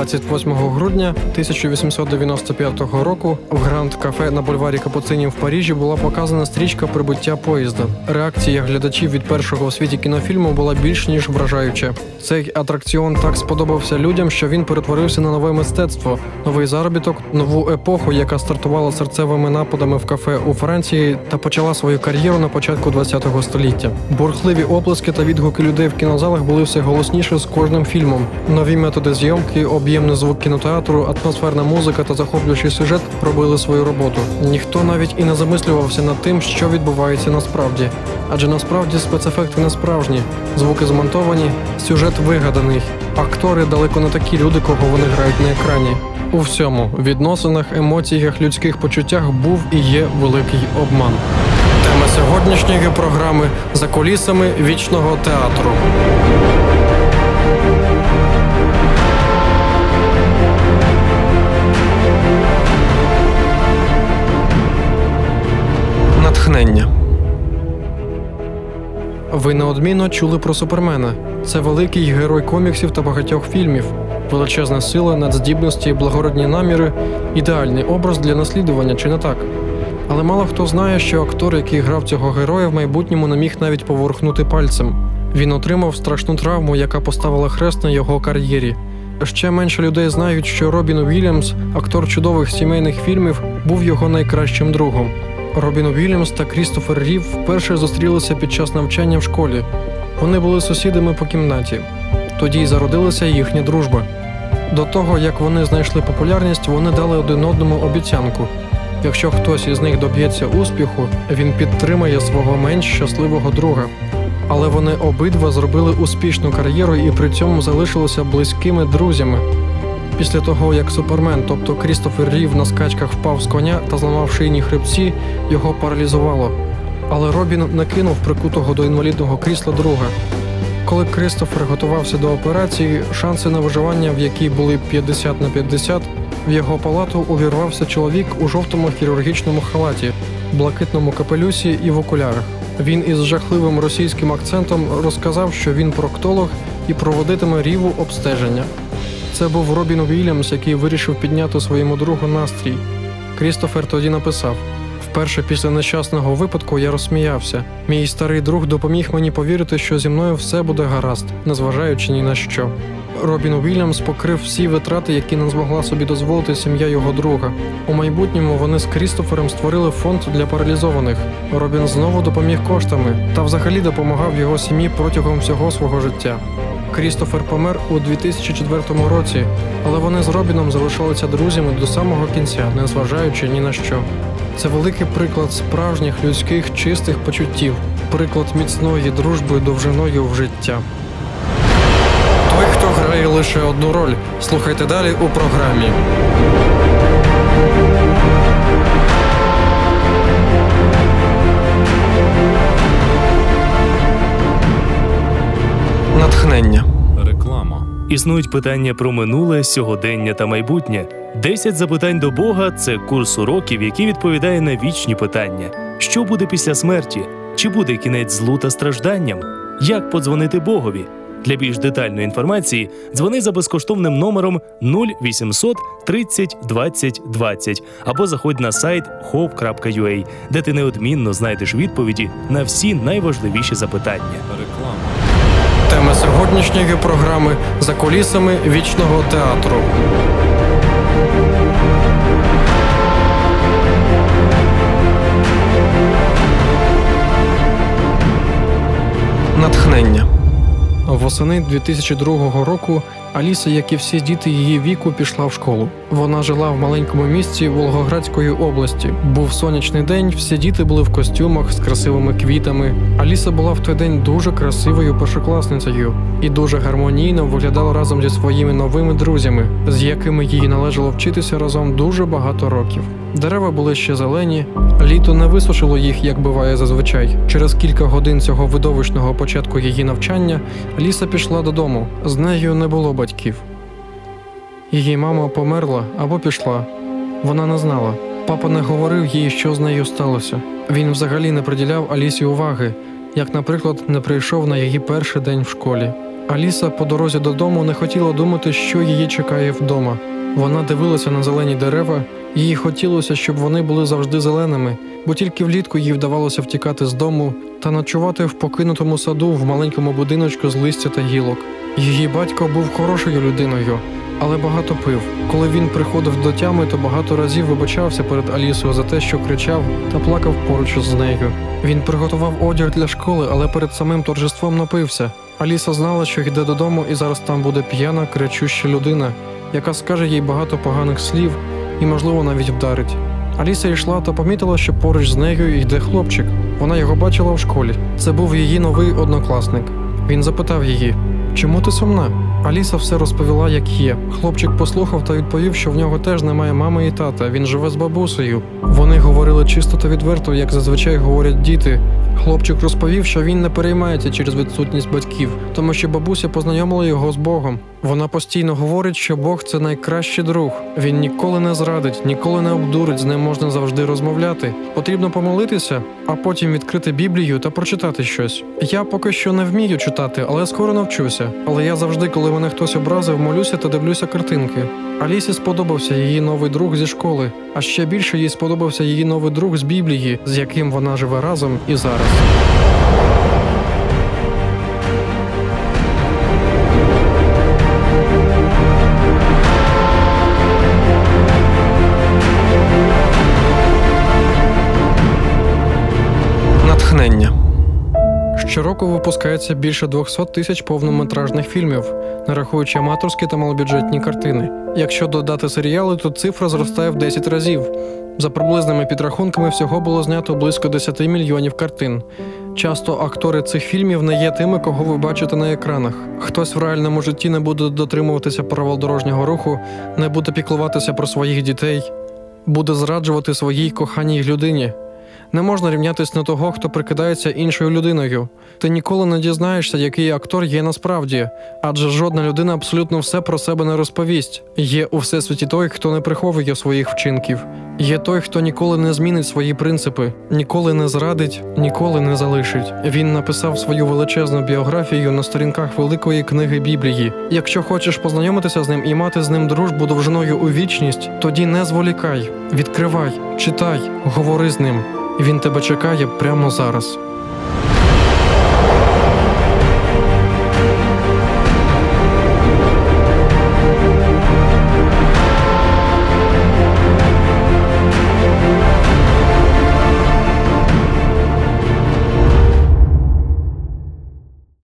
28 грудня 1895 року в гранд кафе на бульварі Капуцинів в Парижі була показана стрічка прибуття поїзда. Реакція глядачів від першого у світі кінофільму була більш ніж вражаюча. Цей атракціон так сподобався людям, що він перетворився на нове мистецтво, новий заробіток, нову епоху, яка стартувала серцевими нападами в кафе у Франції та почала свою кар'єру на початку ХХ століття. Бурхливі оплески та відгуки людей в кінозалах були все голосніше з кожним фільмом. Нові методи зйомки, об'ємний звук кінотеатру, атмосферна музика та захоплюючий сюжет робили свою роботу. Ніхто навіть і не замислювався над тим, що відбувається насправді, адже насправді спецефекти не справжні, звуки змонтовані, сюжет вигаданий. Актори далеко не такі люди, кого вони грають на екрані. У всьому відносинах, емоціях, людських почуттях був і є великий обман. Тема сьогоднішньої програми за кулісами вічного театру. Натхнення. Ви неодмінно чули про супермена. Це великий герой коміксів та багатьох фільмів, величезна сила, надздібності, благородні наміри, ідеальний образ для наслідування, чи не так? Але мало хто знає, що актор, який грав цього героя, в майбутньому не міг навіть поворухнути пальцем. Він отримав страшну травму, яка поставила хрест на його кар'єрі. Ще менше людей знають, що Робін Уільямс, актор чудових сімейних фільмів, був його найкращим другом. Робін Уільямс та Крістофер Рів вперше зустрілися під час навчання в школі. Вони були сусідами по кімнаті. Тоді й зародилася їхня дружба. До того, як вони знайшли популярність, вони дали один одному обіцянку. Якщо хтось із них доб'ється успіху, він підтримає свого менш щасливого друга. Але вони обидва зробили успішну кар'єру і при цьому залишилися близькими друзями. Після того, як супермен, тобто Крістофер Рів на скачках впав з коня та зламав шийні хребці, його паралізувало. Але Робін не кинув прикутого до інвалідного крісла друга. Коли Крістофер готувався до операції, шанси на виживання, в якій були 50 на 50, в його палату увірвався чоловік у жовтому хірургічному халаті, блакитному капелюсі і в окулярах. Він із жахливим російським акцентом розказав, що він проктолог і проводитиме ріву обстеження. Це був Робін Уільямс, який вирішив підняти своєму другу настрій. Крістофер тоді написав: вперше після нещасного випадку я розсміявся. Мій старий друг допоміг мені повірити, що зі мною все буде гаразд, незважаючи ні на що. Робін Уільямс покрив всі витрати, які не змогла собі дозволити сім'я його друга. У майбутньому вони з Крістофером створили фонд для паралізованих. Робін знову допоміг коштами та взагалі допомагав його сім'ї протягом всього свого життя. Крістофер помер у 2004 році, але вони з Робіном залишалися друзями до самого кінця, незважаючи ні на що. Це великий приклад справжніх людських чистих почуттів, приклад міцної дружби довжиною в життя. Той, хто грає лише одну роль, слухайте далі у програмі. Натхнення. Реклама. Існують питання про минуле, сьогодення та майбутнє. 10 запитань до Бога це курс уроків, який відповідає на вічні питання: що буде після смерті? Чи буде кінець злу та стражданням? Як подзвонити Богові? Для більш детальної інформації дзвони за безкоштовним номером 0800 30 20 20 або заходь на сайт hope.ua, де ти неодмінно знайдеш відповіді на всі найважливіші запитання. Тема сьогоднішньої програми за кулісами вічного театру. Натхнення. Восени 2002 року Аліса, як і всі діти її віку, пішла в школу. Вона жила в маленькому місті Волгоградської області. Був сонячний день, всі діти були в костюмах з красивими квітами. Аліса була в той день дуже красивою першокласницею і дуже гармонійно виглядала разом зі своїми новими друзями, з якими їй належало вчитися разом дуже багато років. Дерева були ще зелені, літо не висушило їх, як буває зазвичай. Через кілька годин цього видовищного початку її навчання Аліса пішла додому. З нею не було батьків. Її мама померла або пішла. Вона не знала. Папа не говорив їй, що з нею сталося. Він взагалі не приділяв Алісі уваги, як, наприклад, не прийшов на її перший день в школі. Аліса по дорозі додому не хотіла думати, що її чекає вдома. Вона дивилася на зелені дерева, їй хотілося, щоб вони були завжди зеленими, бо тільки влітку їй вдавалося втікати з дому та ночувати в покинутому саду в маленькому будиночку з листя та гілок. Її батько був хорошою людиною, але багато пив. Коли він приходив до тями, то багато разів вибачався перед Алісою за те, що кричав та плакав поруч з нею. Він приготував одяг для школи, але перед самим торжеством напився. Аліса знала, що йде додому, і зараз там буде п'яна, кричуща людина, яка скаже їй багато поганих слів і, можливо, навіть вдарить. Аліса йшла та помітила, що поруч з нею йде хлопчик. Вона його бачила в школі. Це був її новий однокласник. Він запитав її: Чому ти сумна? Аліса все розповіла, як є. Хлопчик послухав та відповів, що в нього теж немає мами і тата. Він живе з бабусею. Вони говорили чисто та відверто, як зазвичай говорять діти. Хлопчик розповів, що він не переймається через відсутність батьків, тому що бабуся познайомила його з Богом. Вона постійно говорить, що Бог це найкращий друг. Він ніколи не зрадить, ніколи не обдурить, з ним можна завжди розмовляти. Потрібно помолитися, а потім відкрити Біблію та прочитати щось. Я поки що не вмію читати, але скоро навчуся. Але я завжди, коли мене хтось образив, молюся та дивлюся картинки. Алісі сподобався її новий друг зі школи, а ще більше їй сподобався її новий друг з Біблії, з яким вона живе разом і зараз. Щороку випускається більше 200 тисяч повнометражних фільмів, не рахуючи аматорські та малобюджетні картини. Якщо додати серіали, то цифра зростає в 10 разів. За приблизними підрахунками, всього було знято близько 10 мільйонів картин. Часто актори цих фільмів не є тими, кого ви бачите на екранах. Хтось в реальному житті не буде дотримуватися правил дорожнього руху, не буде піклуватися про своїх дітей, буде зраджувати своїй коханій людині. Не можна рівнятись на того, хто прикидається іншою людиною. Ти ніколи не дізнаєшся, який актор є насправді, адже жодна людина абсолютно все про себе не розповість. Є у всесвіті той, хто не приховує своїх вчинків. Є той, хто ніколи не змінить свої принципи, ніколи не зрадить, ніколи не залишить. Він написав свою величезну біографію на сторінках великої книги Біблії. Якщо хочеш познайомитися з ним і мати з ним дружбу довжиною у вічність, тоді не зволікай, відкривай, читай, говори з ним. Він тебе чекає прямо зараз.